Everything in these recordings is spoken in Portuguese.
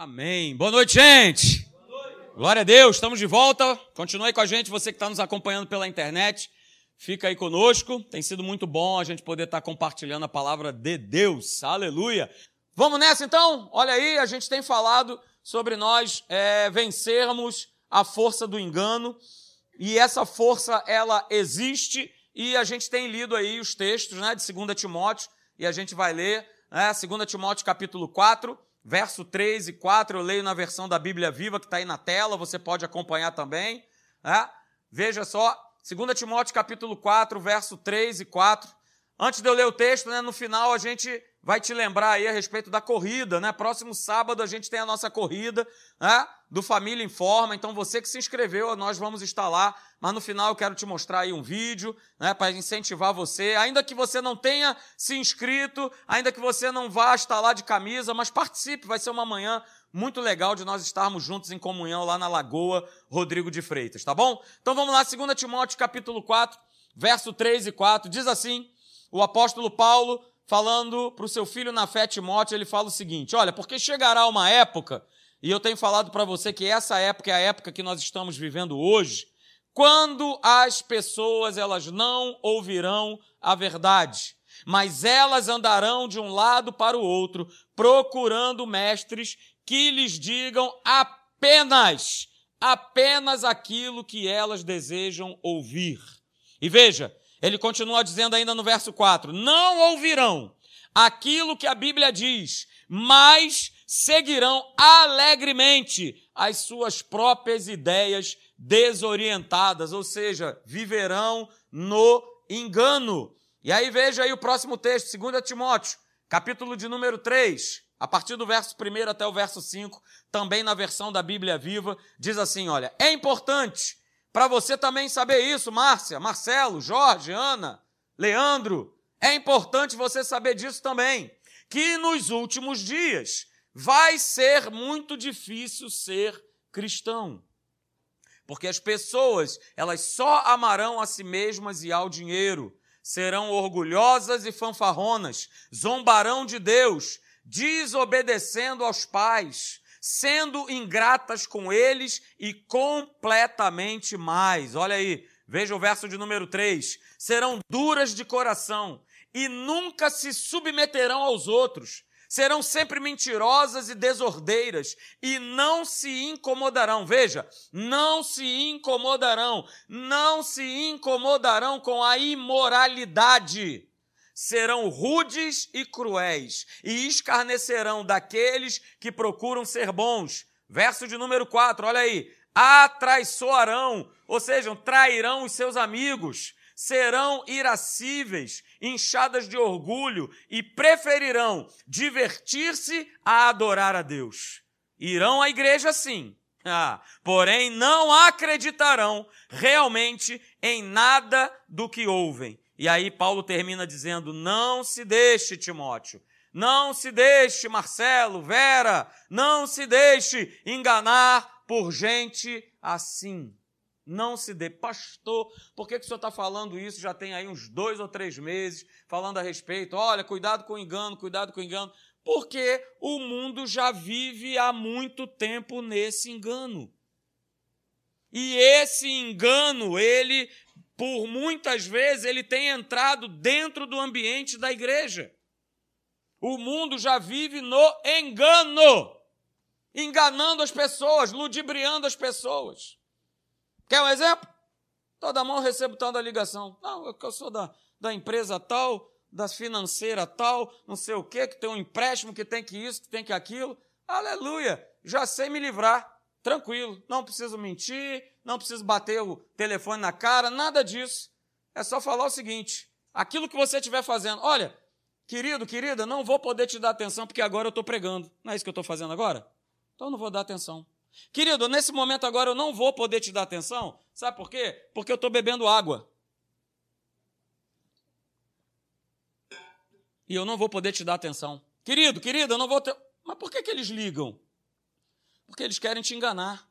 Amém. Boa noite, gente. Boa noite. Glória a Deus, estamos de volta. Continue com a gente, você que está nos acompanhando pela internet. Fica aí conosco. Tem sido muito bom a gente poder estar tá compartilhando a palavra de Deus. Aleluia. Vamos nessa então? Olha aí, a gente tem falado sobre nós é, vencermos a força do engano. E essa força, ela existe. E a gente tem lido aí os textos né, de 2 Timóteo. E a gente vai ler né, 2 Timóteo capítulo 4 verso 3 e 4, eu leio na versão da Bíblia Viva que está aí na tela, você pode acompanhar também. Né? Veja só, 2 Timóteo capítulo 4, verso 3 e 4. Antes de eu ler o texto, né, no final a gente vai te lembrar aí a respeito da corrida, né? Próximo sábado a gente tem a nossa corrida, né? Do Família Informa. Então você que se inscreveu, nós vamos estar lá. Mas no final eu quero te mostrar aí um vídeo, né? Para incentivar você. Ainda que você não tenha se inscrito, ainda que você não vá estar lá de camisa, mas participe. Vai ser uma manhã muito legal de nós estarmos juntos em comunhão lá na Lagoa Rodrigo de Freitas, tá bom? Então vamos lá, 2 Timóteo capítulo 4, verso 3 e 4. Diz assim: o apóstolo Paulo falando para o seu filho na fé Timóteo, ele fala o seguinte: olha, porque chegará uma época, e eu tenho falado para você que essa época é a época que nós estamos vivendo hoje, quando as pessoas elas não ouvirão a verdade, mas elas andarão de um lado para o outro, procurando mestres que lhes digam apenas, apenas aquilo que elas desejam ouvir. E veja, ele continua dizendo ainda no verso 4: Não ouvirão aquilo que a Bíblia diz, mas seguirão alegremente as suas próprias ideias desorientadas, ou seja, viverão no engano. E aí veja aí o próximo texto, 2 Timóteo, capítulo de número 3, a partir do verso 1 até o verso 5, também na versão da Bíblia Viva, diz assim: olha, é importante para você também saber isso, Márcia, Marcelo, Jorge, Ana, Leandro, é importante você saber disso também, que nos últimos dias vai ser muito difícil ser cristão. Porque as pessoas, elas só amarão a si mesmas e ao dinheiro, serão orgulhosas e fanfarronas, zombarão de Deus, desobedecendo aos pais, sendo ingratas com eles e completamente mais. Olha aí, veja o verso de número 3. Serão duras de coração e nunca se submeterão aos outros. Serão sempre mentirosas e desordeiras e não se incomodarão. Veja, não se incomodarão, não se incomodarão com a imoralidade serão rudes e cruéis, e escarnecerão daqueles que procuram ser bons. Verso de número 4, olha aí. Atraiçoarão, ou seja, trairão os seus amigos, serão irascíveis, inchadas de orgulho e preferirão divertir-se a adorar a Deus. Irão à igreja sim, ah, porém não acreditarão realmente em nada do que ouvem e aí Paulo termina dizendo: Não se deixe, Timóteo, não se deixe, Marcelo, Vera, não se deixe enganar por gente assim. Não se dê. Pastor, por que, que o senhor está falando isso? Já tem aí uns dois ou três meses falando a respeito. Olha, cuidado com o engano, cuidado com o engano. Porque o mundo já vive há muito tempo nesse engano. E esse engano, ele por muitas vezes ele tem entrado dentro do ambiente da igreja. O mundo já vive no engano, enganando as pessoas, ludibriando as pessoas. Quer um exemplo? Toda mão recebo tanta ligação. Não, eu sou da, da empresa tal, da financeira tal, não sei o quê, que tem um empréstimo, que tem que isso, que tem que aquilo. Aleluia! Já sei me livrar. Tranquilo, não preciso mentir, não preciso bater o telefone na cara, nada disso. É só falar o seguinte: aquilo que você estiver fazendo, olha, querido, querida, não vou poder te dar atenção porque agora eu estou pregando. Não é isso que eu estou fazendo agora? Então não vou dar atenção. Querido, nesse momento agora eu não vou poder te dar atenção. Sabe por quê? Porque eu estou bebendo água. E eu não vou poder te dar atenção. Querido, querida, eu não vou ter. Mas por que, que eles ligam? Porque eles querem te enganar.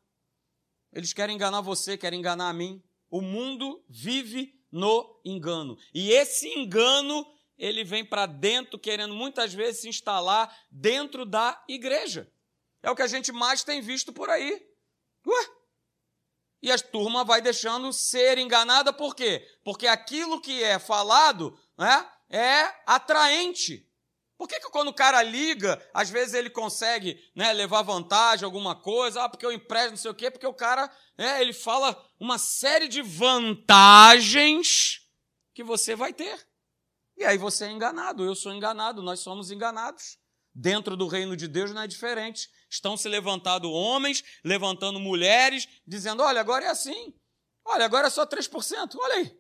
Eles querem enganar você, querem enganar a mim. O mundo vive no engano. E esse engano, ele vem para dentro, querendo muitas vezes se instalar dentro da igreja. É o que a gente mais tem visto por aí. Ué? E a turma vai deixando ser enganada por quê? Porque aquilo que é falado né, é atraente. Por que, que quando o cara liga, às vezes ele consegue né, levar vantagem, alguma coisa, ah, porque eu empresto, não sei o quê, porque o cara né, ele fala uma série de vantagens que você vai ter. E aí você é enganado, eu sou enganado, nós somos enganados. Dentro do reino de Deus não é diferente. Estão se levantando homens, levantando mulheres, dizendo: olha, agora é assim. Olha, agora é só 3%. Olha aí.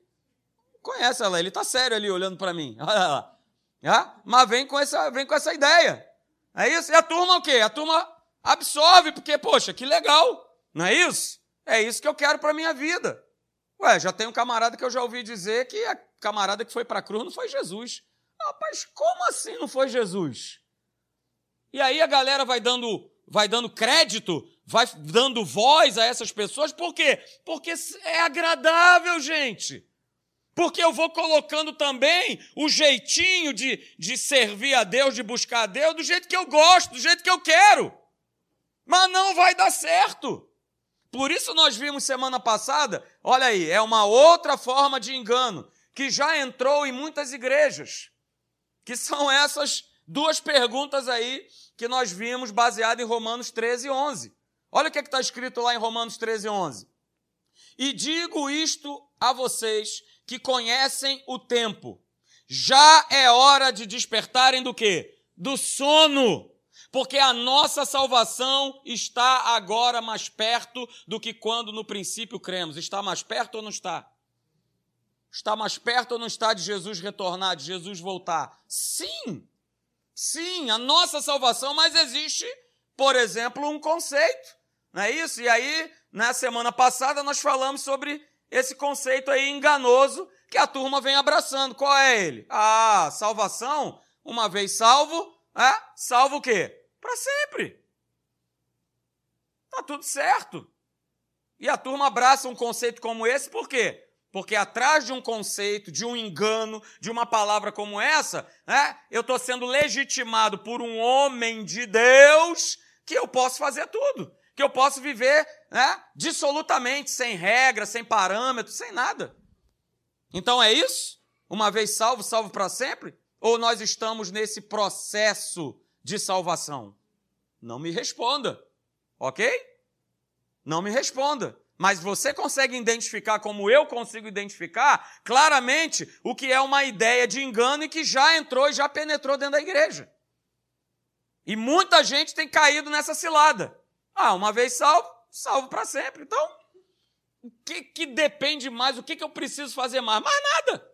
Conhece ela, ele está sério ali olhando para mim. Olha lá. Ah, mas vem com, essa, vem com essa ideia. É isso? E a turma o quê? A turma absorve, porque, poxa, que legal. Não é isso? É isso que eu quero para minha vida. Ué, já tem um camarada que eu já ouvi dizer que a camarada que foi para a cruz não foi Jesus. Rapaz, como assim não foi Jesus? E aí a galera vai dando, vai dando crédito, vai dando voz a essas pessoas, por quê? Porque é agradável, gente porque eu vou colocando também o jeitinho de, de servir a Deus, de buscar a Deus, do jeito que eu gosto, do jeito que eu quero. Mas não vai dar certo. Por isso nós vimos semana passada, olha aí, é uma outra forma de engano que já entrou em muitas igrejas, que são essas duas perguntas aí que nós vimos baseado em Romanos 13, 11. Olha o que é está escrito lá em Romanos 13, 11. E digo isto a vocês que conhecem o tempo. Já é hora de despertarem do quê? Do sono. Porque a nossa salvação está agora mais perto do que quando no princípio cremos. Está mais perto ou não está? Está mais perto ou não está de Jesus retornar, de Jesus voltar? Sim! Sim, a nossa salvação, mas existe, por exemplo, um conceito. Não é isso? E aí, na semana passada, nós falamos sobre esse conceito aí enganoso que a turma vem abraçando. Qual é ele? Ah, salvação, uma vez salvo, é? Salvo o quê? Para sempre. Tá tudo certo. E a turma abraça um conceito como esse, por quê? Porque atrás de um conceito, de um engano, de uma palavra como essa, né, eu estou sendo legitimado por um homem de Deus que eu posso fazer tudo que eu posso viver né, dissolutamente, sem regras, sem parâmetros, sem nada. Então é isso? Uma vez salvo, salvo para sempre? Ou nós estamos nesse processo de salvação? Não me responda, ok? Não me responda. Mas você consegue identificar, como eu consigo identificar, claramente o que é uma ideia de engano e que já entrou e já penetrou dentro da igreja. E muita gente tem caído nessa cilada. Ah, uma vez salvo, salvo para sempre. Então, o que, que depende mais? O que, que eu preciso fazer mais? Mais nada.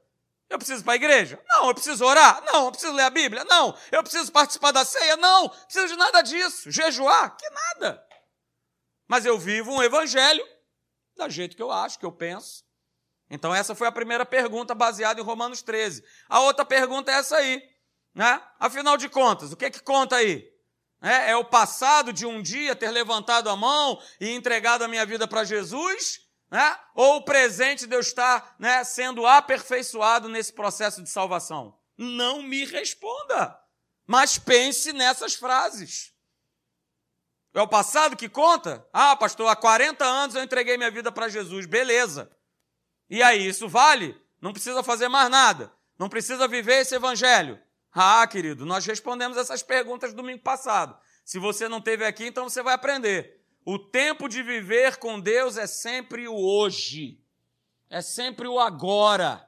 Eu preciso ir para a igreja? Não. Eu preciso orar? Não. Eu preciso ler a Bíblia? Não. Eu preciso participar da ceia? Não. Preciso de nada disso. Jejuar? Que nada. Mas eu vivo um evangelho da jeito que eu acho, que eu penso. Então, essa foi a primeira pergunta baseada em Romanos 13. A outra pergunta é essa aí. Né? Afinal de contas, o que, que conta aí? É, é o passado de um dia ter levantado a mão e entregado a minha vida para Jesus? Né? Ou o presente de eu estar né, sendo aperfeiçoado nesse processo de salvação? Não me responda, mas pense nessas frases. É o passado que conta? Ah, pastor, há 40 anos eu entreguei minha vida para Jesus, beleza. E aí, isso vale? Não precisa fazer mais nada. Não precisa viver esse evangelho. Ah, querido, nós respondemos essas perguntas domingo passado. Se você não teve aqui, então você vai aprender. O tempo de viver com Deus é sempre o hoje. É sempre o agora.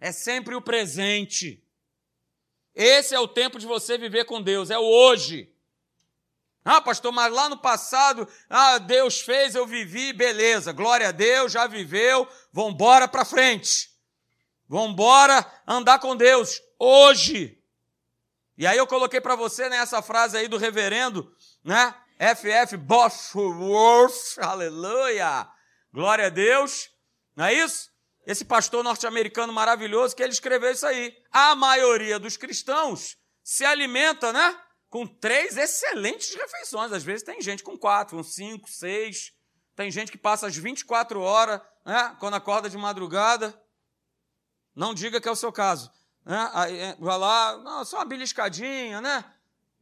É sempre o presente. Esse é o tempo de você viver com Deus, é o hoje. Ah, pastor, mas lá no passado, ah, Deus fez, eu vivi, beleza, glória a Deus, já viveu, vamos embora para frente. Vamos embora andar com Deus hoje. E aí eu coloquei para você né, frase aí do reverendo, né? F.F. Bosworth, aleluia, glória a Deus, não é isso? Esse pastor norte-americano maravilhoso que ele escreveu isso aí. A maioria dos cristãos se alimenta, né? Com três excelentes refeições. Às vezes tem gente com quatro, com cinco, seis. Tem gente que passa as 24 horas, né? Quando acorda de madrugada. Não diga que é o seu caso. Né? É, vai lá, não, só uma beliscadinha, né?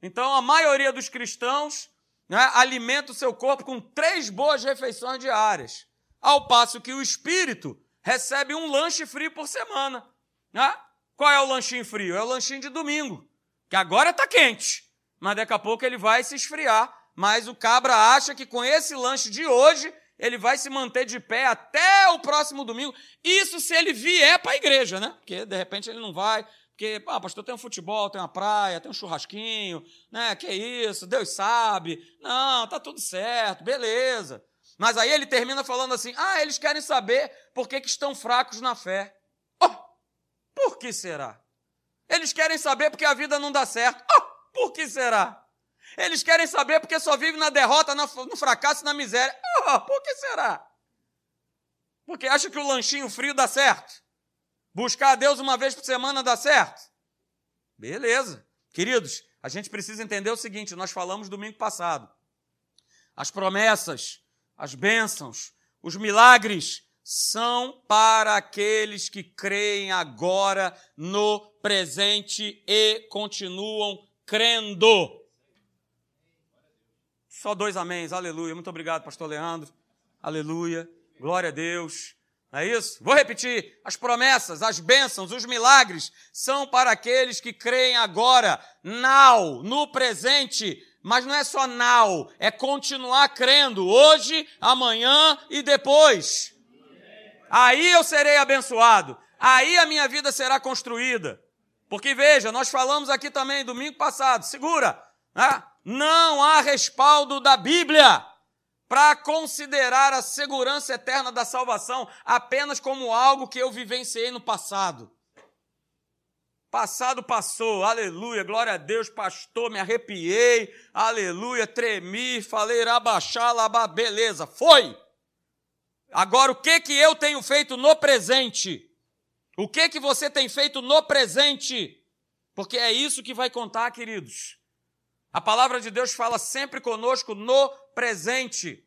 Então a maioria dos cristãos né, alimenta o seu corpo com três boas refeições diárias, ao passo que o espírito recebe um lanche frio por semana. Né? Qual é o lanchinho frio? É o lanchinho de domingo, que agora está quente, mas daqui a pouco ele vai se esfriar. Mas o cabra acha que com esse lanche de hoje ele vai se manter de pé até o próximo domingo. Isso se ele vier para a igreja, né? Porque de repente ele não vai, porque, ah, pastor, tem um futebol, tem uma praia, tem um churrasquinho, né? Que isso, Deus sabe. Não, tá tudo certo, beleza. Mas aí ele termina falando assim: ah, eles querem saber por que, que estão fracos na fé. Oh, por que será? Eles querem saber porque a vida não dá certo. Oh, por que será? Eles querem saber porque só vivem na derrota, no fracasso na miséria. Oh, por que será? Porque acha que o lanchinho frio dá certo? Buscar a Deus uma vez por semana dá certo? Beleza. Queridos, a gente precisa entender o seguinte: nós falamos domingo passado. As promessas, as bênçãos, os milagres são para aqueles que creem agora no presente e continuam crendo. Só dois améns, aleluia. Muito obrigado, pastor Leandro. Aleluia. Glória a Deus. Não é isso? Vou repetir. As promessas, as bênçãos, os milagres são para aqueles que creem agora, now, no presente. Mas não é só now, é continuar crendo hoje, amanhã e depois. Aí eu serei abençoado. Aí a minha vida será construída. Porque veja, nós falamos aqui também domingo passado, segura, né? Não há respaldo da Bíblia para considerar a segurança eterna da salvação apenas como algo que eu vivenciei no passado. Passado passou, aleluia, glória a Deus, pastor, me arrepiei, aleluia, tremi, falei rabaxá, beleza, foi. Agora, o que que eu tenho feito no presente? O que que você tem feito no presente? Porque é isso que vai contar, queridos. A palavra de Deus fala sempre conosco no presente.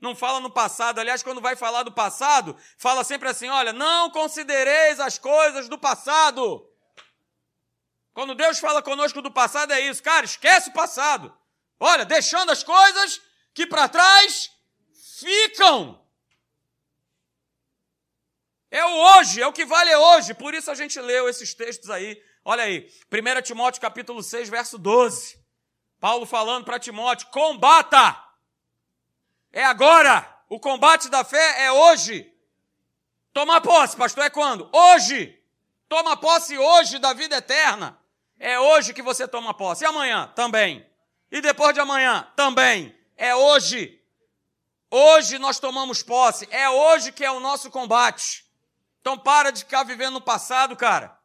Não fala no passado. Aliás, quando vai falar do passado, fala sempre assim: olha, não considereis as coisas do passado. Quando Deus fala conosco do passado, é isso. Cara, esquece o passado. Olha, deixando as coisas que para trás ficam. É o hoje, é o que vale hoje. Por isso a gente leu esses textos aí. Olha aí, 1 Timóteo capítulo 6, verso 12. Paulo falando para Timóteo: combata! É agora! O combate da fé é hoje. Tomar posse, pastor, é quando? Hoje! Toma posse hoje da vida eterna. É hoje que você toma posse. E amanhã? Também. E depois de amanhã? Também. É hoje. Hoje nós tomamos posse. É hoje que é o nosso combate. Então para de ficar vivendo no passado, cara.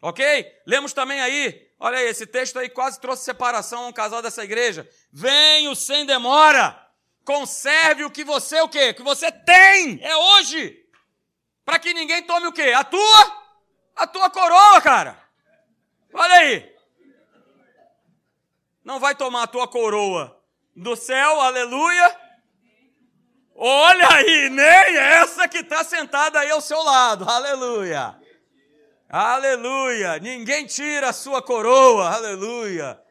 Ok? Lemos também aí Olha aí, esse texto aí quase trouxe separação a um casal dessa igreja. Venho sem demora. Conserve o que você o quê? Que você tem. É hoje. Para que ninguém tome o quê? A tua a tua coroa, cara. Olha aí. Não vai tomar a tua coroa do céu, aleluia. Olha aí, nem essa que está sentada aí ao seu lado, aleluia. Aleluia! Ninguém tira a sua coroa, aleluia.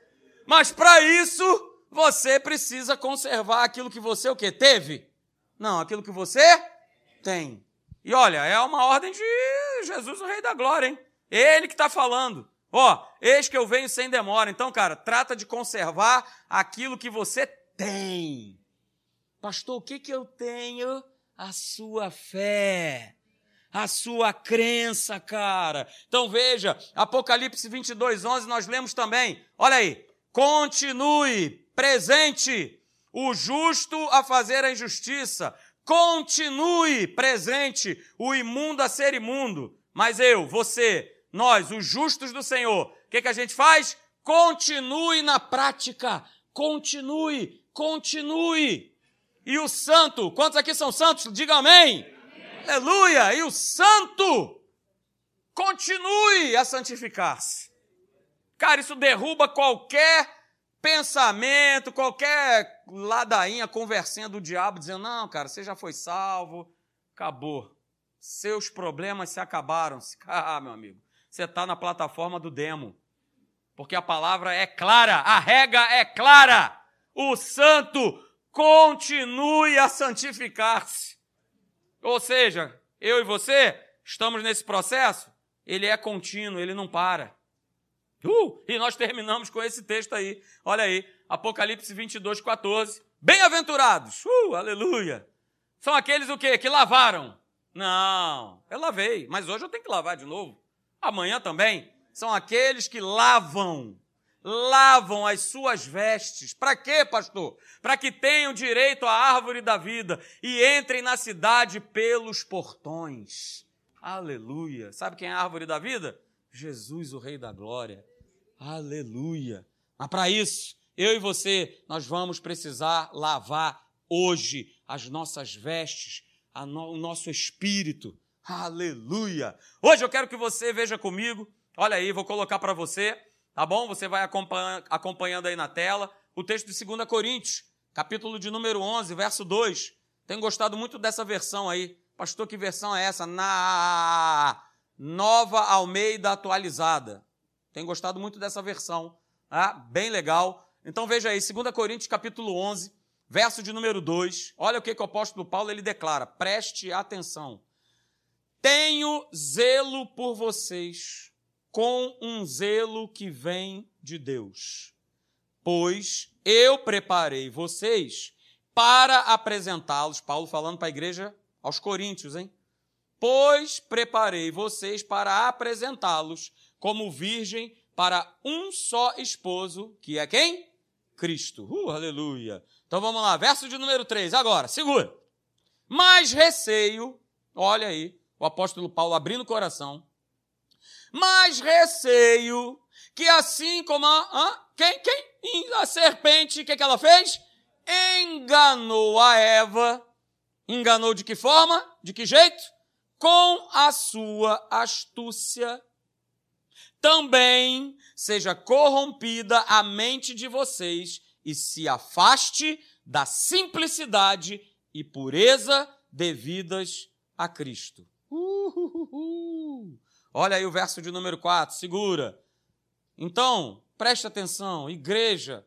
Mas para isso, você precisa conservar aquilo que você o que teve? Não, aquilo que você tem. E olha, é uma ordem de Jesus, o Rei da Glória, hein? Ele que está falando. Ó, eis que eu venho sem demora. Então, cara, trata de conservar aquilo que você tem. Pastor, o que, que eu tenho? A sua fé a sua crença, cara. Então veja, Apocalipse 22, 11, nós lemos também. Olha aí. Continue presente o justo a fazer a injustiça. Continue presente o imundo a ser imundo. Mas eu, você, nós, os justos do Senhor, o que, que a gente faz? Continue na prática. Continue, continue. E o santo, quantos aqui são santos? Diga amém. Aleluia! E o santo continue a santificar-se. Cara, isso derruba qualquer pensamento, qualquer ladainha, conversinha do diabo, dizendo: não, cara, você já foi salvo, acabou. Seus problemas se acabaram. Ah, meu amigo, você está na plataforma do demo. Porque a palavra é clara, a regra é clara. o santo continue a santificar-se. Ou seja, eu e você estamos nesse processo, ele é contínuo, ele não para. Uh, e nós terminamos com esse texto aí. Olha aí, Apocalipse 22, 14. Bem-aventurados, uh, aleluia. São aqueles o quê? Que lavaram. Não, eu lavei, mas hoje eu tenho que lavar de novo. Amanhã também. São aqueles que lavam lavam as suas vestes. Para quê, pastor? Para que tenham direito à árvore da vida e entrem na cidade pelos portões. Aleluia. Sabe quem é a árvore da vida? Jesus, o Rei da Glória. Aleluia. Mas para isso, eu e você, nós vamos precisar lavar hoje as nossas vestes, no, o nosso espírito. Aleluia. Hoje eu quero que você veja comigo. Olha aí, vou colocar para você Tá bom? Você vai acompanhando aí na tela o texto de 2 Coríntios, capítulo de número 11, verso 2. Tenho gostado muito dessa versão aí. Pastor, que versão é essa? Na Nova Almeida Atualizada. Tenho gostado muito dessa versão. Ah, bem legal. Então veja aí, 2 Coríntios capítulo 11, verso de número 2. Olha o que, que o apóstolo Paulo ele declara. Preste atenção. Tenho zelo por vocês com um zelo que vem de Deus. Pois eu preparei vocês para apresentá-los, Paulo falando para a igreja aos Coríntios, hein? Pois preparei vocês para apresentá-los como virgem para um só esposo, que é quem? Cristo. Uh, aleluia. Então vamos lá, verso de número 3. Agora, segura. Mas receio, olha aí, o apóstolo Paulo abrindo o coração, mas receio que assim como a, quem, quem? A serpente, o que, que ela fez? Enganou a Eva. Enganou de que forma? De que jeito? Com a sua astúcia. Também seja corrompida a mente de vocês e se afaste da simplicidade e pureza devidas a Cristo. Olha aí o verso de número 4, segura. Então, preste atenção, igreja,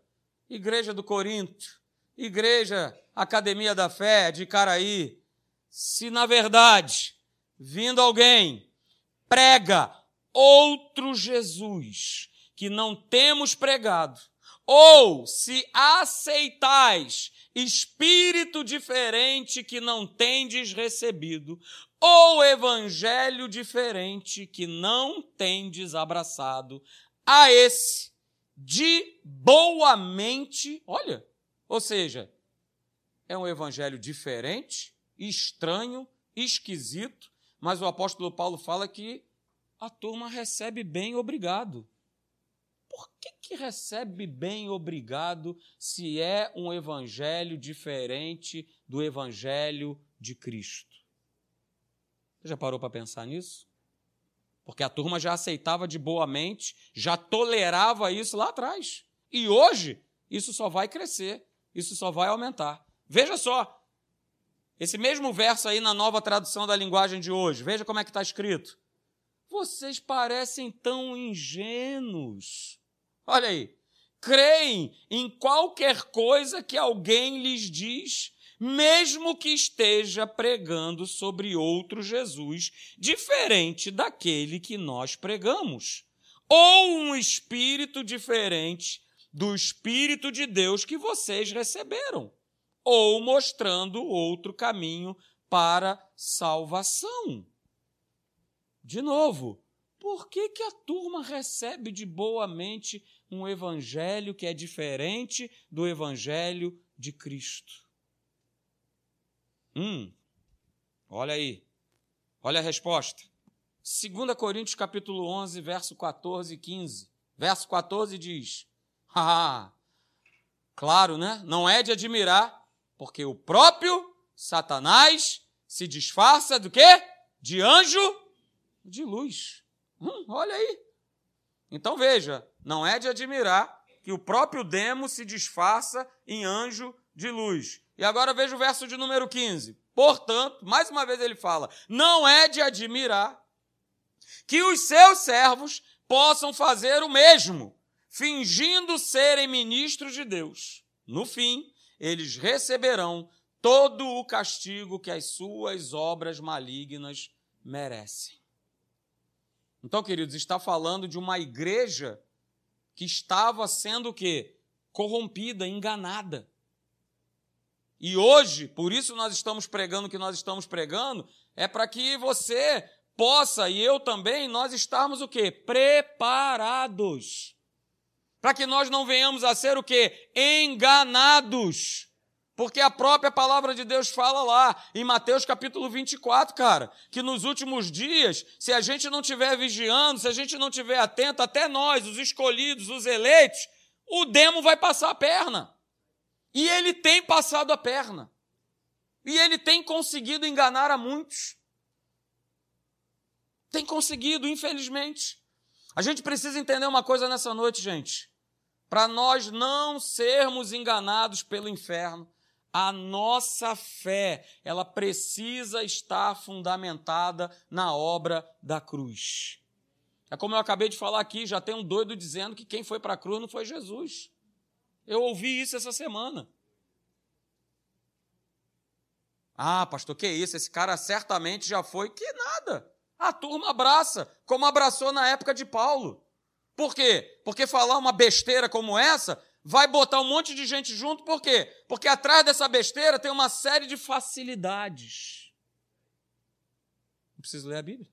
igreja do Corinto, igreja Academia da Fé de Caraí, se na verdade, vindo alguém, prega outro Jesus que não temos pregado, ou se aceitais espírito diferente que não tendes recebido, ou evangelho diferente que não tendes abraçado, a esse de boa mente, olha, ou seja, é um evangelho diferente, estranho, esquisito, mas o apóstolo Paulo fala que a turma recebe bem, obrigado. Por que, que recebe bem, obrigado, se é um evangelho diferente do evangelho de Cristo? Você já parou para pensar nisso? Porque a turma já aceitava de boa mente, já tolerava isso lá atrás. E hoje, isso só vai crescer, isso só vai aumentar. Veja só, esse mesmo verso aí na nova tradução da linguagem de hoje, veja como é que está escrito. Vocês parecem tão ingênuos. Olha aí. Creem em qualquer coisa que alguém lhes diz mesmo que esteja pregando sobre outro Jesus, diferente daquele que nós pregamos, ou um espírito diferente do Espírito de Deus que vocês receberam, ou mostrando outro caminho para salvação. De novo, por que, que a turma recebe de boa mente um evangelho que é diferente do evangelho de Cristo? Hum, olha aí. Olha a resposta. 2 Coríntios capítulo 11, verso 14 e 15. Verso 14 diz: Ah, claro, né? Não é de admirar, porque o próprio Satanás se disfarça do quê? De anjo de luz. Hum, olha aí. Então veja, não é de admirar que o próprio demo se disfarça em anjo de luz. E agora veja o verso de número 15. Portanto, mais uma vez ele fala: não é de admirar que os seus servos possam fazer o mesmo, fingindo serem ministros de Deus. no fim, eles receberão todo o castigo que as suas obras malignas merecem. Então, queridos, está falando de uma igreja que estava sendo o quê? Corrompida, enganada. E hoje, por isso nós estamos pregando o que nós estamos pregando, é para que você possa e eu também nós estarmos o quê? Preparados. Para que nós não venhamos a ser o quê? Enganados. Porque a própria palavra de Deus fala lá, em Mateus capítulo 24, cara, que nos últimos dias, se a gente não estiver vigiando, se a gente não estiver atento, até nós, os escolhidos, os eleitos, o demo vai passar a perna. E ele tem passado a perna. E ele tem conseguido enganar a muitos. Tem conseguido, infelizmente. A gente precisa entender uma coisa nessa noite, gente. Para nós não sermos enganados pelo inferno, a nossa fé, ela precisa estar fundamentada na obra da cruz. É como eu acabei de falar aqui, já tem um doido dizendo que quem foi para a cruz não foi Jesus. Eu ouvi isso essa semana. Ah, pastor, que isso? Esse cara certamente já foi. Que nada. A turma abraça, como abraçou na época de Paulo. Por quê? Porque falar uma besteira como essa vai botar um monte de gente junto, por quê? Porque atrás dessa besteira tem uma série de facilidades. Não preciso ler a Bíblia,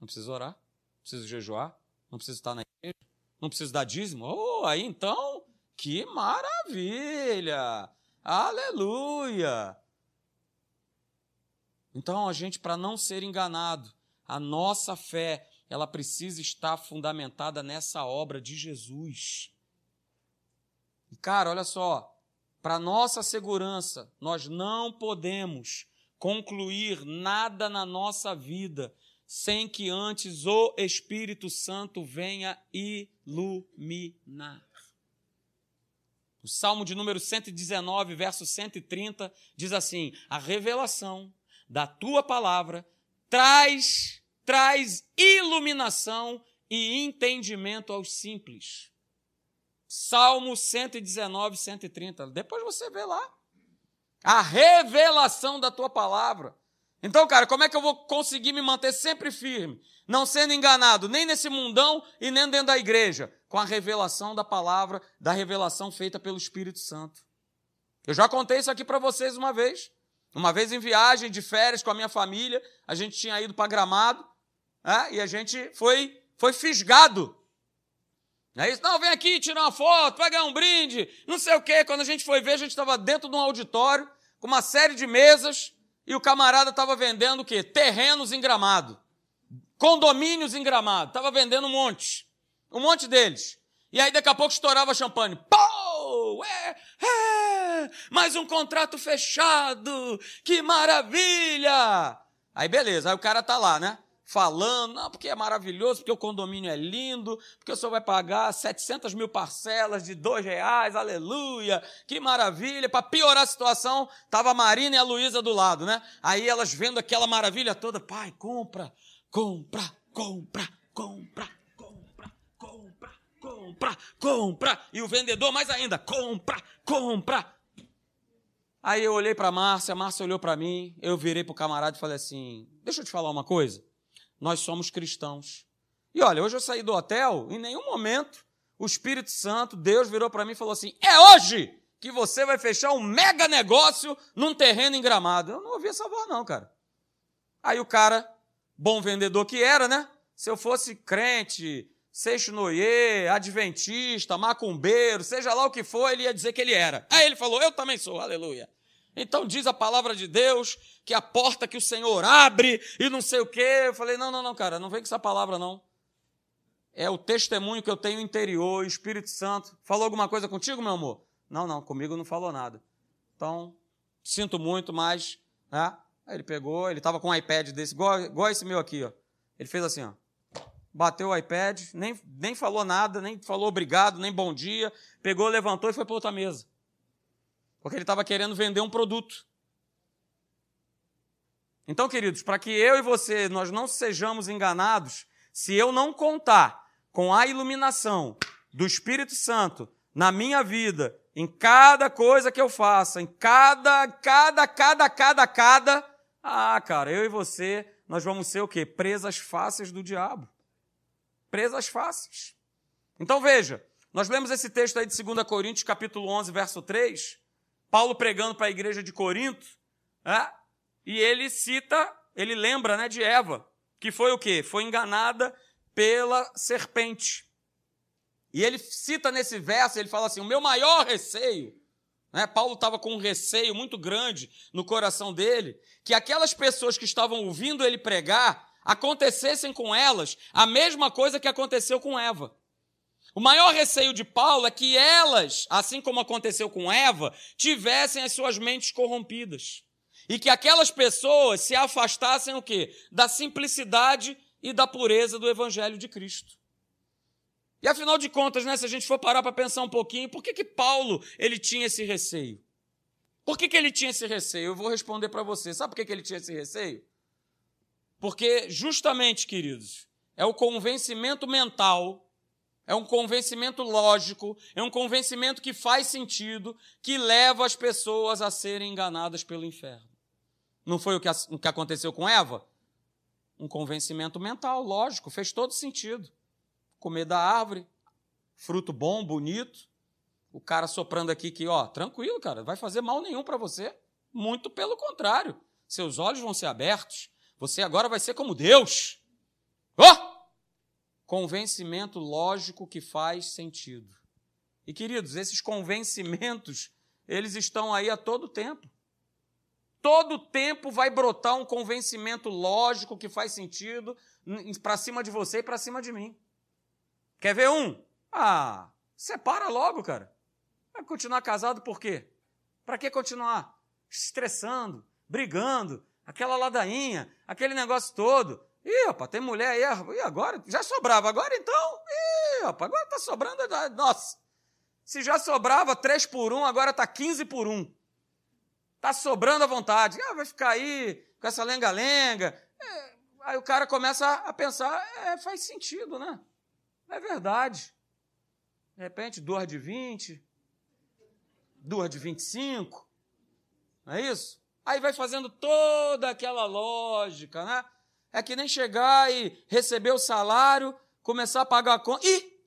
não preciso orar, não preciso jejuar, não preciso estar na igreja, não preciso dar dízimo. Oh, aí então, que maravilha! Aleluia! Então, a gente, para não ser enganado, a nossa fé, ela precisa estar fundamentada nessa obra de Jesus. E, cara, olha só, para nossa segurança, nós não podemos concluir nada na nossa vida sem que antes o Espírito Santo venha iluminar. O Salmo de número 119, verso 130, diz assim: A revelação da tua palavra traz traz iluminação e entendimento aos simples. Salmo 119, 130. Depois você vê lá. A revelação da tua palavra. Então, cara, como é que eu vou conseguir me manter sempre firme? Não sendo enganado, nem nesse mundão e nem dentro da igreja, com a revelação da palavra, da revelação feita pelo Espírito Santo. Eu já contei isso aqui para vocês uma vez. Uma vez em viagem de férias com a minha família, a gente tinha ido para Gramado, né, e a gente foi, foi fisgado não é isso? Não, vem aqui tirar uma foto, ganhar um brinde, não sei o quê. Quando a gente foi ver, a gente estava dentro de um auditório, com uma série de mesas, e o camarada estava vendendo o quê? Terrenos em gramado. Condomínios em gramado. Estava vendendo um monte. Um monte deles. E aí daqui a pouco estourava champanhe. Pô! É, é, mais um contrato fechado! Que maravilha! Aí beleza, aí o cara tá lá, né? falando, não, porque é maravilhoso, porque o condomínio é lindo, porque o senhor vai pagar 700 mil parcelas de dois reais, aleluia, que maravilha. Para piorar a situação, estava a Marina e a Luísa do lado, né? Aí elas vendo aquela maravilha toda, pai, compra, compra, compra, compra, compra, compra, compra. E o vendedor mais ainda, compra, compra. Aí eu olhei para Márcia, a Márcia olhou para mim, eu virei para o camarada e falei assim: deixa eu te falar uma coisa nós somos cristãos. E olha, hoje eu saí do hotel, em nenhum momento o Espírito Santo, Deus virou para mim e falou assim: é hoje que você vai fechar um mega negócio num terreno em gramado. Eu não ouvi essa voz, não, cara. Aí o cara, bom vendedor que era, né? Se eu fosse crente, seixo noie, adventista, macumbeiro, seja lá o que for, ele ia dizer que ele era. Aí ele falou: Eu também sou, aleluia. Então diz a palavra de Deus que a porta que o Senhor abre e não sei o quê. Eu falei: não, não, não, cara, não vem com essa palavra, não. É o testemunho que eu tenho interior, o Espírito Santo. Falou alguma coisa contigo, meu amor? Não, não, comigo não falou nada. Então, sinto muito, mas. Né? Aí ele pegou, ele estava com um iPad desse, igual, igual esse meu aqui, ó. Ele fez assim, ó. Bateu o iPad, nem, nem falou nada, nem falou obrigado, nem bom dia. Pegou, levantou e foi para outra mesa. Porque ele estava querendo vender um produto. Então, queridos, para que eu e você nós não sejamos enganados, se eu não contar com a iluminação do Espírito Santo na minha vida, em cada coisa que eu faça, em cada, cada, cada, cada, cada, ah, cara, eu e você, nós vamos ser o quê? Presas fáceis do diabo. Presas fáceis. Então veja, nós lemos esse texto aí de 2 Coríntios, capítulo 11, verso 3, Paulo pregando para a igreja de Corinto, né? e ele cita, ele lembra né, de Eva, que foi o quê? Foi enganada pela serpente. E ele cita nesse verso, ele fala assim: o meu maior receio, né? Paulo estava com um receio muito grande no coração dele, que aquelas pessoas que estavam ouvindo ele pregar acontecessem com elas a mesma coisa que aconteceu com Eva. O maior receio de Paulo é que elas, assim como aconteceu com Eva, tivessem as suas mentes corrompidas. E que aquelas pessoas se afastassem o quê? Da simplicidade e da pureza do evangelho de Cristo. E afinal de contas, né, se a gente for parar para pensar um pouquinho, por que, que Paulo ele tinha esse receio? Por que, que ele tinha esse receio? Eu vou responder para você. Sabe por que, que ele tinha esse receio? Porque, justamente, queridos, é o convencimento mental, é um convencimento lógico, é um convencimento que faz sentido, que leva as pessoas a serem enganadas pelo inferno. Não foi o que, o que aconteceu com Eva? Um convencimento mental, lógico, fez todo sentido comer da árvore, fruto bom, bonito. O cara soprando aqui que, ó, tranquilo, cara, vai fazer mal nenhum para você. Muito pelo contrário. Seus olhos vão ser abertos. Você agora vai ser como Deus. Oh! Convencimento lógico que faz sentido. E queridos, esses convencimentos, eles estão aí a todo tempo. Todo tempo vai brotar um convencimento lógico que faz sentido para cima de você e para cima de mim. Quer ver um? Ah, separa logo, cara. Vai continuar casado por quê? Para que continuar estressando, brigando, aquela ladainha, aquele negócio todo? Ih, rapaz, tem mulher aí, e agora? Já sobrava, agora então? Ih, rapaz, agora tá sobrando. Nossa, se já sobrava 3 por 1, agora tá 15 por 1. Tá sobrando à vontade. Ah, vai ficar aí com essa lenga-lenga. É, aí o cara começa a pensar, é, faz sentido, né? É verdade. De repente, duas de 20, duas de 25, não é isso? Aí vai fazendo toda aquela lógica, né? É que nem chegar e receber o salário, começar a pagar a conta. Ih!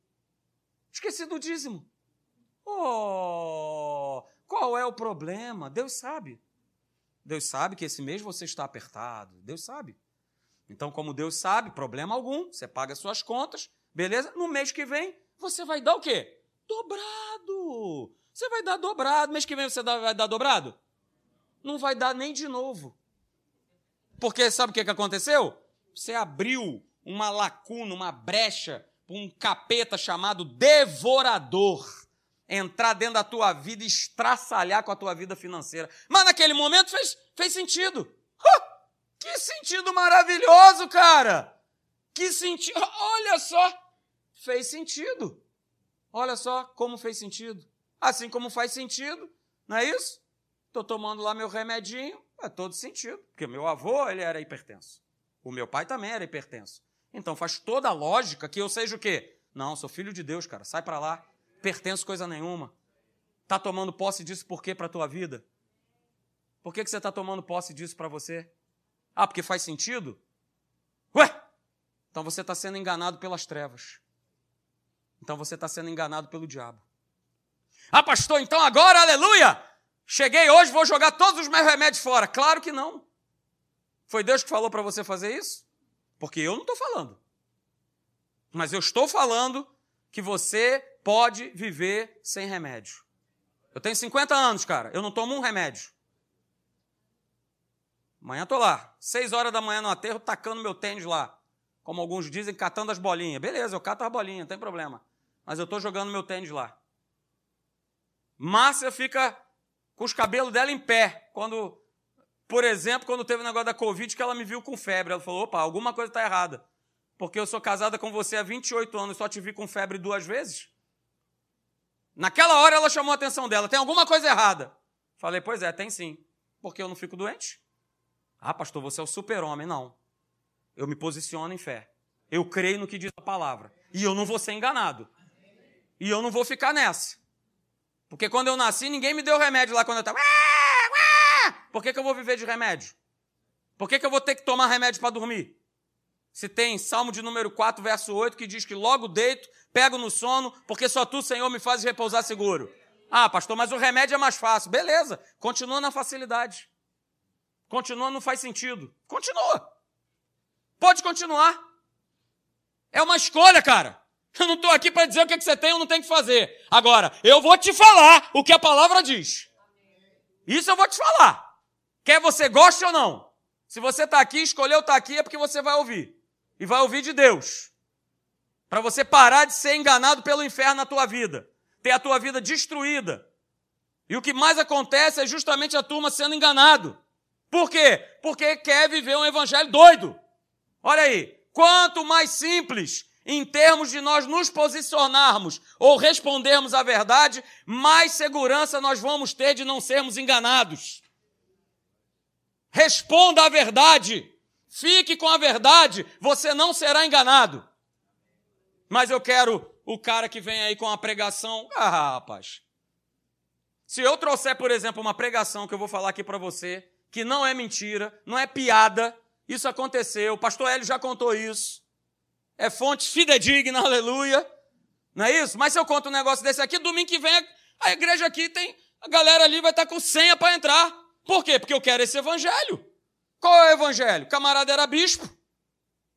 Esqueci do dízimo. Oh! Qual é o problema? Deus sabe. Deus sabe que esse mês você está apertado. Deus sabe. Então, como Deus sabe, problema algum, você paga suas contas, Beleza? No mês que vem, você vai dar o quê? Dobrado. Você vai dar dobrado. Mês que vem você vai dar dobrado? Não vai dar nem de novo. Porque sabe o que aconteceu? Você abriu uma lacuna, uma brecha para um capeta chamado devorador entrar dentro da tua vida e estraçalhar com a tua vida financeira. Mas naquele momento fez, fez sentido. Que sentido maravilhoso, cara! Que sentido! Olha só! fez sentido. Olha só como fez sentido. Assim como faz sentido, não é isso? Estou tomando lá meu remedinho, é todo sentido. Porque meu avô, ele era hipertenso. O meu pai também era hipertenso. Então faz toda a lógica que eu seja o quê? Não, sou filho de Deus, cara. Sai para lá. Pertenço coisa nenhuma. Tá tomando posse disso por quê para tua vida? Por que, que você está tomando posse disso para você? Ah, porque faz sentido? Ué! Então você está sendo enganado pelas trevas. Então você está sendo enganado pelo diabo. Ah, pastor, então agora, aleluia! Cheguei hoje, vou jogar todos os meus remédios fora. Claro que não. Foi Deus que falou para você fazer isso? Porque eu não estou falando. Mas eu estou falando que você pode viver sem remédio. Eu tenho 50 anos, cara. Eu não tomo um remédio. Amanhã estou lá. Seis horas da manhã no aterro, tacando meu tênis lá. Como alguns dizem, catando as bolinhas. Beleza, eu cato as bolinhas, não tem problema mas eu estou jogando meu tênis lá. Márcia fica com os cabelos dela em pé. Quando, por exemplo, quando teve o negócio da Covid, que ela me viu com febre. Ela falou: opa, alguma coisa está errada. Porque eu sou casada com você há 28 anos e só te vi com febre duas vezes. Naquela hora ela chamou a atenção dela: tem alguma coisa errada. Falei: pois é, tem sim. Porque eu não fico doente? Ah, pastor, você é o super-homem. Não. Eu me posiciono em fé. Eu creio no que diz a palavra. E eu não vou ser enganado. E eu não vou ficar nessa. Porque quando eu nasci, ninguém me deu remédio lá quando eu estava. Por que, que eu vou viver de remédio? Por que, que eu vou ter que tomar remédio para dormir? Se tem Salmo de número 4, verso 8, que diz que logo deito, pego no sono, porque só tu, Senhor, me fazes repousar seguro. Ah, pastor, mas o remédio é mais fácil. Beleza, continua na facilidade. Continua, não faz sentido. Continua. Pode continuar. É uma escolha, cara. Eu não estou aqui para dizer o que, é que você tem ou não tem que fazer. Agora, eu vou te falar o que a palavra diz. Isso eu vou te falar. Quer você goste ou não. Se você está aqui, escolheu estar tá aqui, é porque você vai ouvir. E vai ouvir de Deus. Para você parar de ser enganado pelo inferno na tua vida. Ter a tua vida destruída. E o que mais acontece é justamente a turma sendo enganado. Por quê? Porque quer viver um evangelho doido. Olha aí. Quanto mais simples em termos de nós nos posicionarmos ou respondermos a verdade, mais segurança nós vamos ter de não sermos enganados. Responda a verdade. Fique com a verdade, você não será enganado. Mas eu quero o cara que vem aí com a pregação. Ah, rapaz. Se eu trouxer, por exemplo, uma pregação que eu vou falar aqui para você, que não é mentira, não é piada, isso aconteceu, o pastor Hélio já contou isso. É fonte fidedigna, aleluia. Não é isso? Mas se eu conto um negócio desse aqui, domingo que vem, a igreja aqui tem, a galera ali vai estar com senha para entrar. Por quê? Porque eu quero esse evangelho. Qual é o evangelho? O camarada era bispo.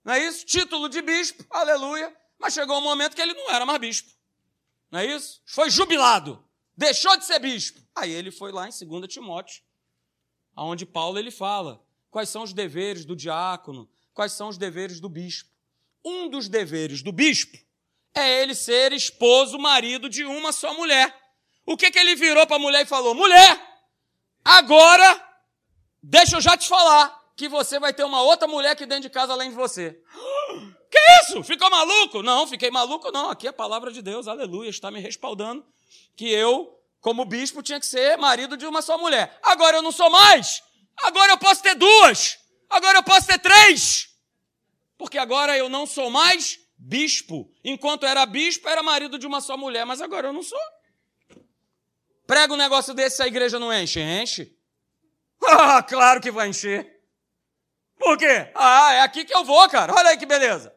Não é isso? Título de bispo, aleluia. Mas chegou um momento que ele não era mais bispo. Não é isso? Foi jubilado. Deixou de ser bispo. Aí ele foi lá em 2 Timóteo, aonde Paulo ele fala: quais são os deveres do diácono, quais são os deveres do bispo. Um dos deveres do bispo é ele ser esposo, marido de uma só mulher. O que, que ele virou para a mulher e falou? Mulher, agora, deixa eu já te falar que você vai ter uma outra mulher aqui dentro de casa além de você. Que isso? Ficou maluco? Não, fiquei maluco não. Aqui é a palavra de Deus, aleluia, está me respaldando que eu, como bispo, tinha que ser marido de uma só mulher. Agora eu não sou mais. Agora eu posso ter duas. Agora eu posso ter três. Porque agora eu não sou mais bispo. Enquanto era bispo, era marido de uma só mulher, mas agora eu não sou. Prega um negócio desse, a igreja não enche? Enche. Ah, claro que vai encher. Por quê? Ah, é aqui que eu vou, cara. Olha aí que beleza.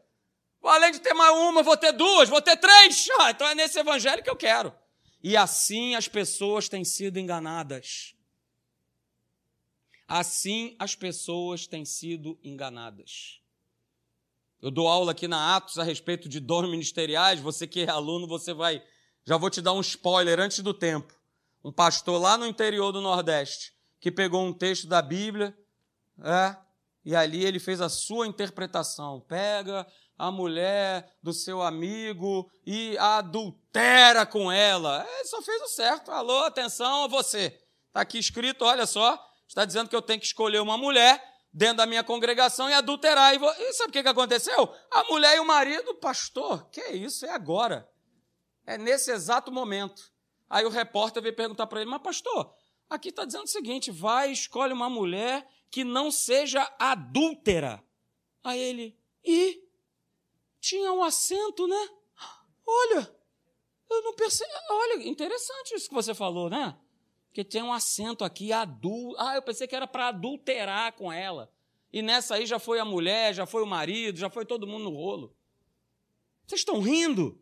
Além de ter mais uma, vou ter duas, vou ter três. Ah, então é nesse evangelho que eu quero. E assim as pessoas têm sido enganadas. Assim as pessoas têm sido enganadas. Eu dou aula aqui na Atos a respeito de dons ministeriais. Você que é aluno, você vai. Já vou te dar um spoiler antes do tempo. Um pastor lá no interior do Nordeste que pegou um texto da Bíblia, é, e ali ele fez a sua interpretação. Pega a mulher do seu amigo e adultera com ela. Ele só fez o certo. Alô, atenção, você. Está aqui escrito, olha só está dizendo que eu tenho que escolher uma mulher dentro da minha congregação e adulterar. E, vou... e sabe o que, que aconteceu? A mulher e o marido, pastor, que é isso? É agora. É nesse exato momento. Aí o repórter veio perguntar para ele, mas pastor, aqui está dizendo o seguinte: vai, escolhe uma mulher que não seja adúltera. Aí ele, e tinha um acento, né? Olha, eu não percebi. Olha, interessante isso que você falou, né? Que tem um acento aqui, adul... Ah, eu pensei que era para adulterar com ela. E nessa aí já foi a mulher, já foi o marido, já foi todo mundo no rolo. Vocês estão rindo?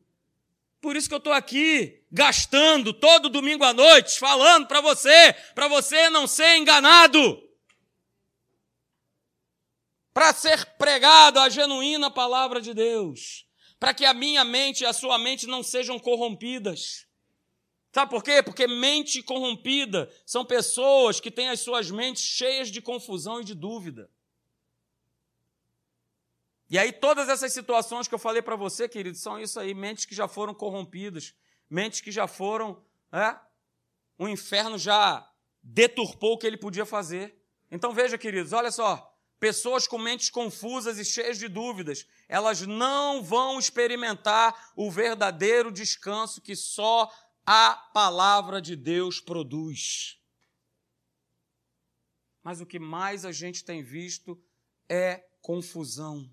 Por isso que eu estou aqui, gastando todo domingo à noite, falando para você, para você não ser enganado. Para ser pregado a genuína palavra de Deus. Para que a minha mente e a sua mente não sejam corrompidas. Sabe por quê? Porque mente corrompida são pessoas que têm as suas mentes cheias de confusão e de dúvida. E aí, todas essas situações que eu falei para você, querido, são isso aí: mentes que já foram corrompidas, mentes que já foram. É, o inferno já deturpou o que ele podia fazer. Então, veja, queridos, olha só. Pessoas com mentes confusas e cheias de dúvidas, elas não vão experimentar o verdadeiro descanso que só a palavra de Deus produz. Mas o que mais a gente tem visto é confusão.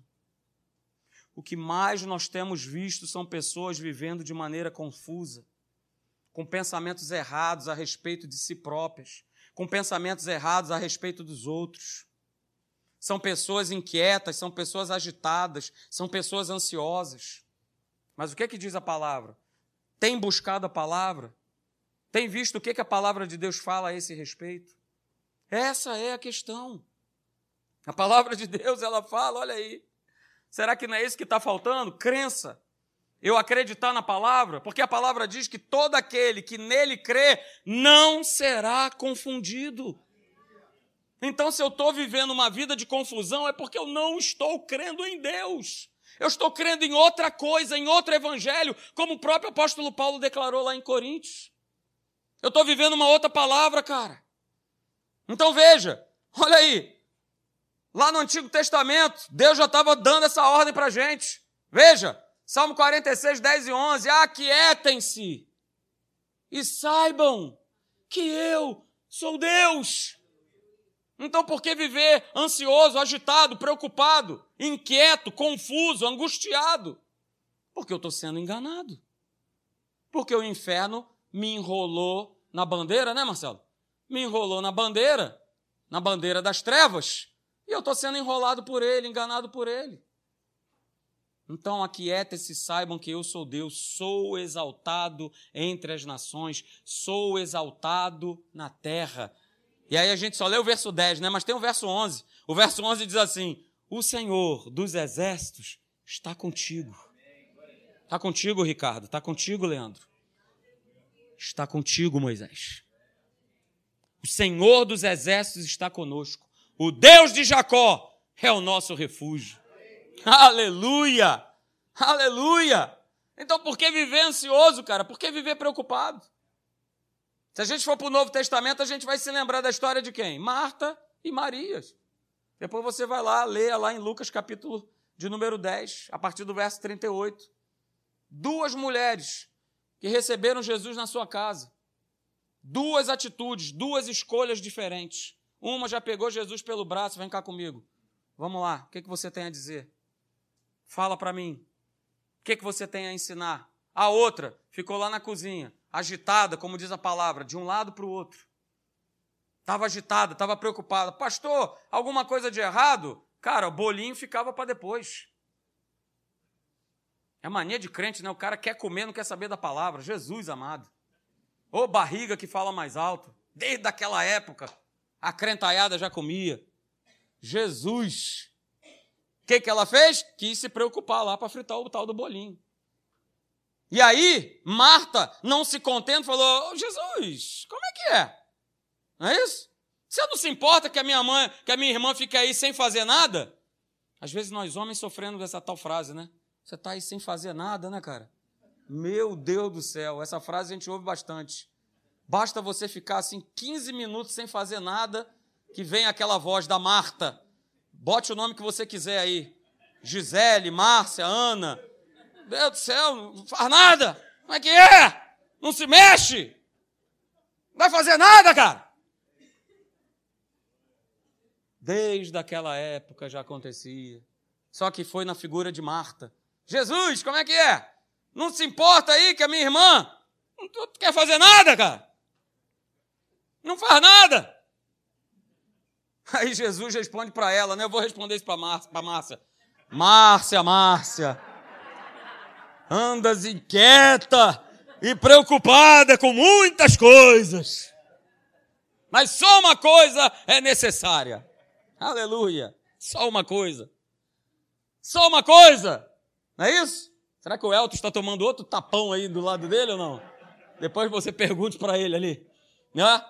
O que mais nós temos visto são pessoas vivendo de maneira confusa. com pensamentos errados a respeito de si próprias, com pensamentos errados a respeito dos outros. São pessoas inquietas, são pessoas agitadas, são pessoas ansiosas. Mas o que é que diz a palavra? Tem buscado a palavra? Tem visto o que, que a palavra de Deus fala a esse respeito? Essa é a questão. A palavra de Deus, ela fala, olha aí. Será que não é isso que está faltando? Crença. Eu acreditar na palavra, porque a palavra diz que todo aquele que nele crê não será confundido. Então, se eu estou vivendo uma vida de confusão, é porque eu não estou crendo em Deus. Eu estou crendo em outra coisa, em outro evangelho, como o próprio apóstolo Paulo declarou lá em Coríntios. Eu estou vivendo uma outra palavra, cara. Então veja, olha aí. Lá no Antigo Testamento, Deus já estava dando essa ordem para a gente. Veja, Salmo 46, 10 e 11. Aquietem-se e saibam que eu sou Deus. Então, por que viver ansioso, agitado, preocupado, inquieto, confuso, angustiado? Porque eu estou sendo enganado. Porque o inferno me enrolou na bandeira, né, Marcelo? Me enrolou na bandeira, na bandeira das trevas, e eu estou sendo enrolado por ele, enganado por ele. Então aquietem-se, saibam que eu sou Deus, sou exaltado entre as nações, sou exaltado na terra. E aí a gente só lê o verso 10, né? Mas tem o verso 11. O verso 11 diz assim: O Senhor dos exércitos está contigo. Está contigo, Ricardo. Está contigo, Leandro. Está contigo, Moisés. O Senhor dos exércitos está conosco. O Deus de Jacó é o nosso refúgio. Aleluia! Aleluia! Então por que viver ansioso, cara? Por que viver preocupado? Se a gente for para o Novo Testamento, a gente vai se lembrar da história de quem? Marta e Marias. Depois você vai lá, leia lá em Lucas capítulo de número 10, a partir do verso 38. Duas mulheres que receberam Jesus na sua casa. Duas atitudes, duas escolhas diferentes. Uma já pegou Jesus pelo braço, vem cá comigo. Vamos lá, o que, que você tem a dizer? Fala para mim. O que, que você tem a ensinar? A outra ficou lá na cozinha agitada, como diz a palavra, de um lado para o outro. Estava agitada, estava preocupada. Pastor, alguma coisa de errado? Cara, o bolinho ficava para depois. É mania de crente, né? O cara quer comer, não quer saber da palavra. Jesus amado. Ô barriga que fala mais alto. Desde aquela época, a crentaiada já comia. Jesus. O que, que ela fez? Quis se preocupar lá para fritar o tal do bolinho. E aí, Marta, não se contendo, falou: oh, Jesus, como é que é? Não é isso? Você não se importa que a minha mãe, que a minha irmã fique aí sem fazer nada? Às vezes nós homens sofrendo dessa tal frase, né? Você está aí sem fazer nada, né, cara? Meu Deus do céu, essa frase a gente ouve bastante. Basta você ficar assim 15 minutos sem fazer nada, que vem aquela voz da Marta. Bote o nome que você quiser aí. Gisele, Márcia, Ana, Deus do céu, não faz nada. Como é que é? Não se mexe. Não vai fazer nada, cara. Desde aquela época já acontecia. Só que foi na figura de Marta. Jesus, como é que é? Não se importa aí que a minha irmã não quer fazer nada, cara. Não faz nada. Aí Jesus responde para ela, né? Eu vou responder isso para Márcia. Márcia, Márcia andas inquieta e preocupada com muitas coisas. Mas só uma coisa é necessária. Aleluia. Só uma coisa. Só uma coisa. Não é isso? Será que o Elton está tomando outro tapão aí do lado dele ou não? Depois você pergunte para ele ali. Né?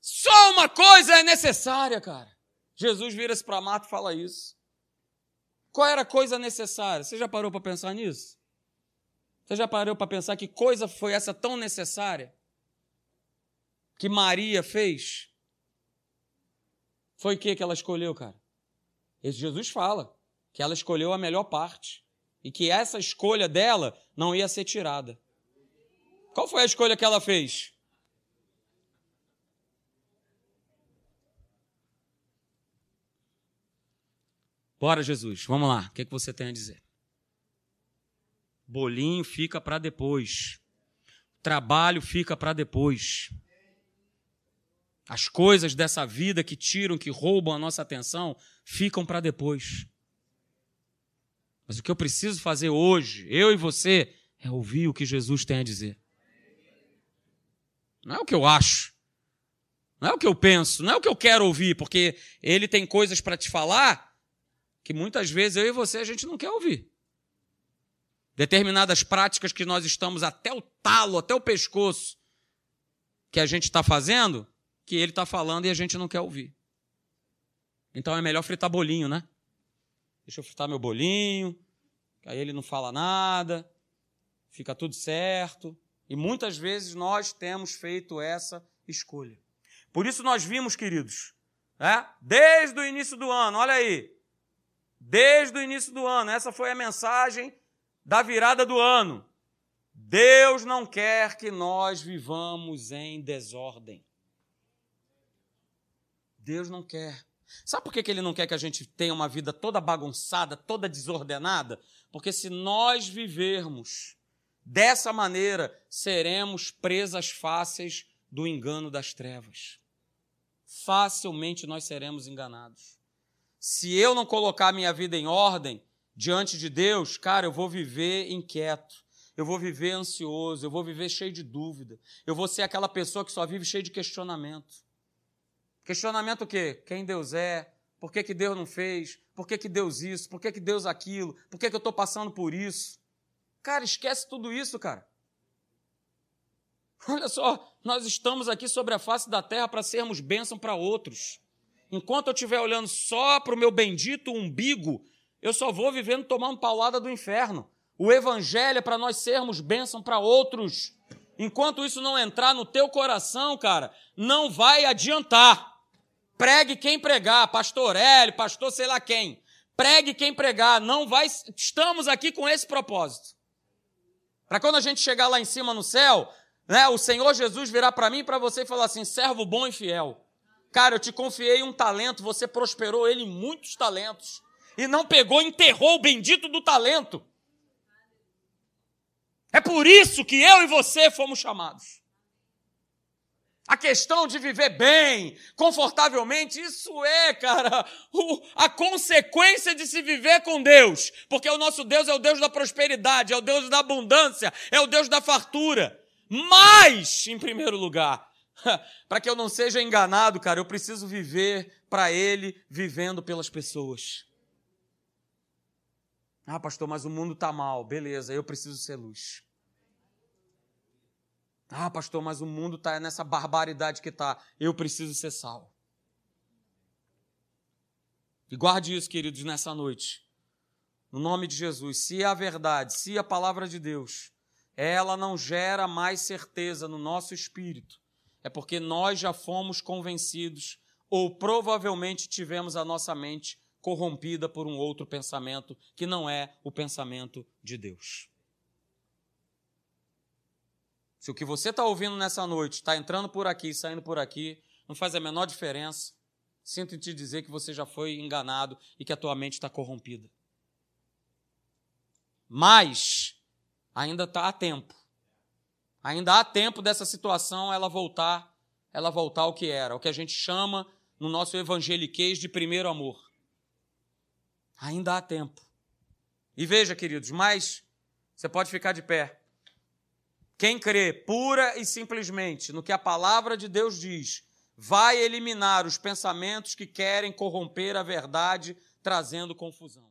Só uma coisa é necessária, cara. Jesus vira-se para Marta e fala isso. Qual era a coisa necessária? Você já parou para pensar nisso? Você já parou para pensar que coisa foi essa tão necessária que Maria fez? Foi o que que ela escolheu, cara? Jesus fala que ela escolheu a melhor parte e que essa escolha dela não ia ser tirada. Qual foi a escolha que ela fez? Bora, Jesus, vamos lá. O que, é que você tem a dizer? Bolinho fica para depois. Trabalho fica para depois. As coisas dessa vida que tiram, que roubam a nossa atenção, ficam para depois. Mas o que eu preciso fazer hoje, eu e você, é ouvir o que Jesus tem a dizer. Não é o que eu acho. Não é o que eu penso, não é o que eu quero ouvir, porque ele tem coisas para te falar que muitas vezes eu e você a gente não quer ouvir. Determinadas práticas que nós estamos até o talo, até o pescoço, que a gente está fazendo, que ele está falando e a gente não quer ouvir. Então é melhor fritar bolinho, né? Deixa eu fritar meu bolinho, aí ele não fala nada, fica tudo certo. E muitas vezes nós temos feito essa escolha. Por isso nós vimos, queridos, né? desde o início do ano, olha aí, desde o início do ano, essa foi a mensagem da virada do ano. Deus não quer que nós vivamos em desordem. Deus não quer. Sabe por que ele não quer que a gente tenha uma vida toda bagunçada, toda desordenada? Porque se nós vivermos dessa maneira, seremos presas fáceis do engano das trevas. Facilmente nós seremos enganados. Se eu não colocar minha vida em ordem diante de Deus, cara, eu vou viver inquieto, eu vou viver ansioso, eu vou viver cheio de dúvida, eu vou ser aquela pessoa que só vive cheio de questionamento. Questionamento o quê? Quem Deus é? Por que, que Deus não fez? Por que, que Deus isso? Por que, que Deus aquilo? Por que, que eu estou passando por isso? Cara, esquece tudo isso, cara. Olha só, nós estamos aqui sobre a face da terra para sermos bênção para outros. Enquanto eu estiver olhando só para o meu bendito umbigo, eu só vou vivendo tomando paulada do inferno. O evangelho é para nós sermos bênção para outros. Enquanto isso não entrar no teu coração, cara, não vai adiantar. Pregue quem pregar, pastor Hélio, pastor sei lá quem. Pregue quem pregar, não vai. Estamos aqui com esse propósito. Para quando a gente chegar lá em cima no céu, né, o Senhor Jesus virá para mim e para você e falar assim: servo bom e fiel. Cara, eu te confiei um talento, você prosperou ele em muitos talentos. E não pegou, enterrou o bendito do talento. É por isso que eu e você fomos chamados. A questão de viver bem, confortavelmente, isso é, cara, o, a consequência de se viver com Deus. Porque o nosso Deus é o Deus da prosperidade, é o Deus da abundância, é o Deus da fartura. Mas, em primeiro lugar, para que eu não seja enganado, cara, eu preciso viver para Ele, vivendo pelas pessoas. Ah, pastor, mas o mundo está mal. Beleza, eu preciso ser luz. Ah, pastor, mas o mundo está nessa barbaridade que está. Eu preciso ser sal. E guarde isso, queridos, nessa noite. No nome de Jesus. Se a verdade, se a palavra de Deus ela não gera mais certeza no nosso espírito, é porque nós já fomos convencidos ou provavelmente tivemos a nossa mente corrompida por um outro pensamento que não é o pensamento de Deus. Se o que você está ouvindo nessa noite está entrando por aqui, saindo por aqui, não faz a menor diferença. Sinto te dizer que você já foi enganado e que a tua mente está corrompida. Mas ainda está a tempo. Ainda há tempo dessa situação ela voltar, ela voltar ao que era, o que a gente chama no nosso evangeliquez de primeiro amor. Ainda há tempo. E veja, queridos, mas você pode ficar de pé. Quem crê pura e simplesmente no que a palavra de Deus diz, vai eliminar os pensamentos que querem corromper a verdade, trazendo confusão.